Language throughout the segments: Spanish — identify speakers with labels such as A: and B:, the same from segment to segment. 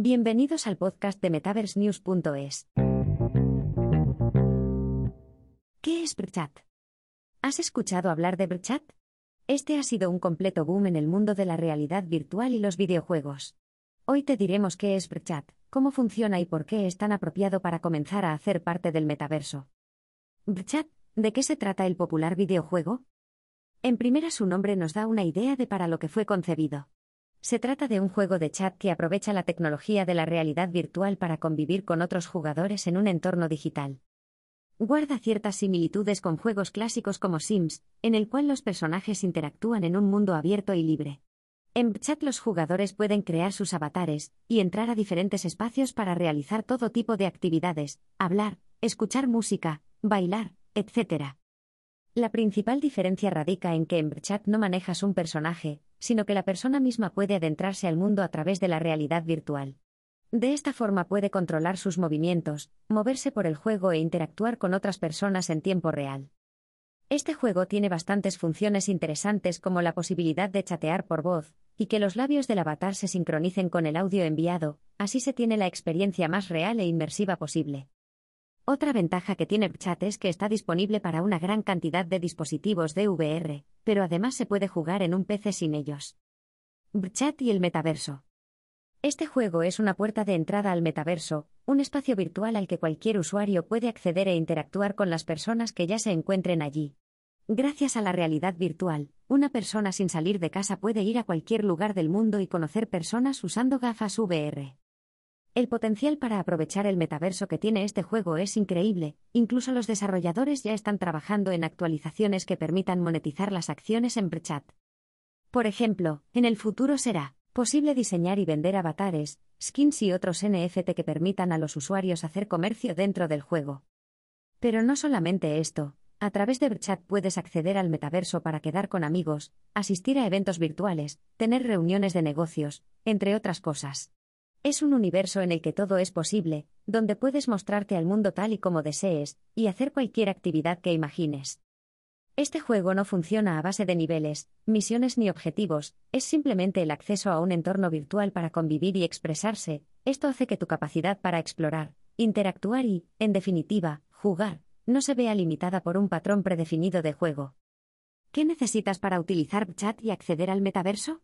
A: Bienvenidos al podcast de MetaverseNews.es. ¿Qué es BRChat? ¿Has escuchado hablar de BRChat? Este ha sido un completo boom en el mundo de la realidad virtual y los videojuegos. Hoy te diremos qué es BRChat, cómo funciona y por qué es tan apropiado para comenzar a hacer parte del metaverso. BRChat, ¿de qué se trata el popular videojuego? En primera su nombre nos da una idea de para lo que fue concebido. Se trata de un juego de chat que aprovecha la tecnología de la realidad virtual para convivir con otros jugadores en un entorno digital. Guarda ciertas similitudes con juegos clásicos como Sims, en el cual los personajes interactúan en un mundo abierto y libre. En chat los jugadores pueden crear sus avatares y entrar a diferentes espacios para realizar todo tipo de actividades, hablar, escuchar música, bailar, etc. La principal diferencia radica en que en Chat no manejas un personaje, sino que la persona misma puede adentrarse al mundo a través de la realidad virtual. De esta forma puede controlar sus movimientos, moverse por el juego e interactuar con otras personas en tiempo real. Este juego tiene bastantes funciones interesantes como la posibilidad de chatear por voz, y que los labios del avatar se sincronicen con el audio enviado, así se tiene la experiencia más real e inmersiva posible. Otra ventaja que tiene Chat es que está disponible para una gran cantidad de dispositivos de VR, pero además se puede jugar en un PC sin ellos. Chat y el metaverso. Este juego es una puerta de entrada al metaverso, un espacio virtual al que cualquier usuario puede acceder e interactuar con las personas que ya se encuentren allí. Gracias a la realidad virtual, una persona sin salir de casa puede ir a cualquier lugar del mundo y conocer personas usando gafas VR. El potencial para aprovechar el metaverso que tiene este juego es increíble, incluso los desarrolladores ya están trabajando en actualizaciones que permitan monetizar las acciones en Prechat. Por ejemplo, en el futuro será posible diseñar y vender avatares, skins y otros NFT que permitan a los usuarios hacer comercio dentro del juego. Pero no solamente esto, a través de Brchat puedes acceder al metaverso para quedar con amigos, asistir a eventos virtuales, tener reuniones de negocios, entre otras cosas. Es un universo en el que todo es posible, donde puedes mostrarte al mundo tal y como desees, y hacer cualquier actividad que imagines. Este juego no funciona a base de niveles, misiones ni objetivos, es simplemente el acceso a un entorno virtual para convivir y expresarse, esto hace que tu capacidad para explorar, interactuar y, en definitiva, jugar, no se vea limitada por un patrón predefinido de juego. ¿Qué necesitas para utilizar chat y acceder al metaverso?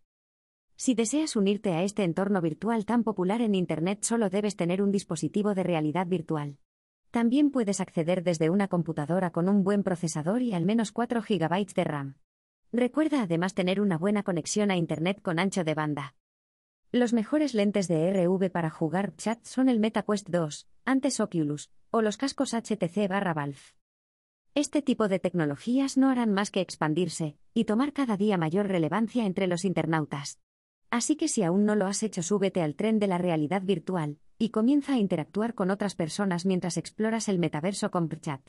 A: Si deseas unirte a este entorno virtual tan popular en Internet solo debes tener un dispositivo de realidad virtual. También puedes acceder desde una computadora con un buen procesador y al menos 4 GB de RAM. Recuerda además tener una buena conexión a Internet con ancho de banda. Los mejores lentes de RV para jugar chat son el MetaQuest 2, antes Oculus, o los cascos HTC barra Valve. Este tipo de tecnologías no harán más que expandirse y tomar cada día mayor relevancia entre los internautas. Así que si aún no lo has hecho, súbete al tren de la realidad virtual y comienza a interactuar con otras personas mientras exploras el metaverso con Chat.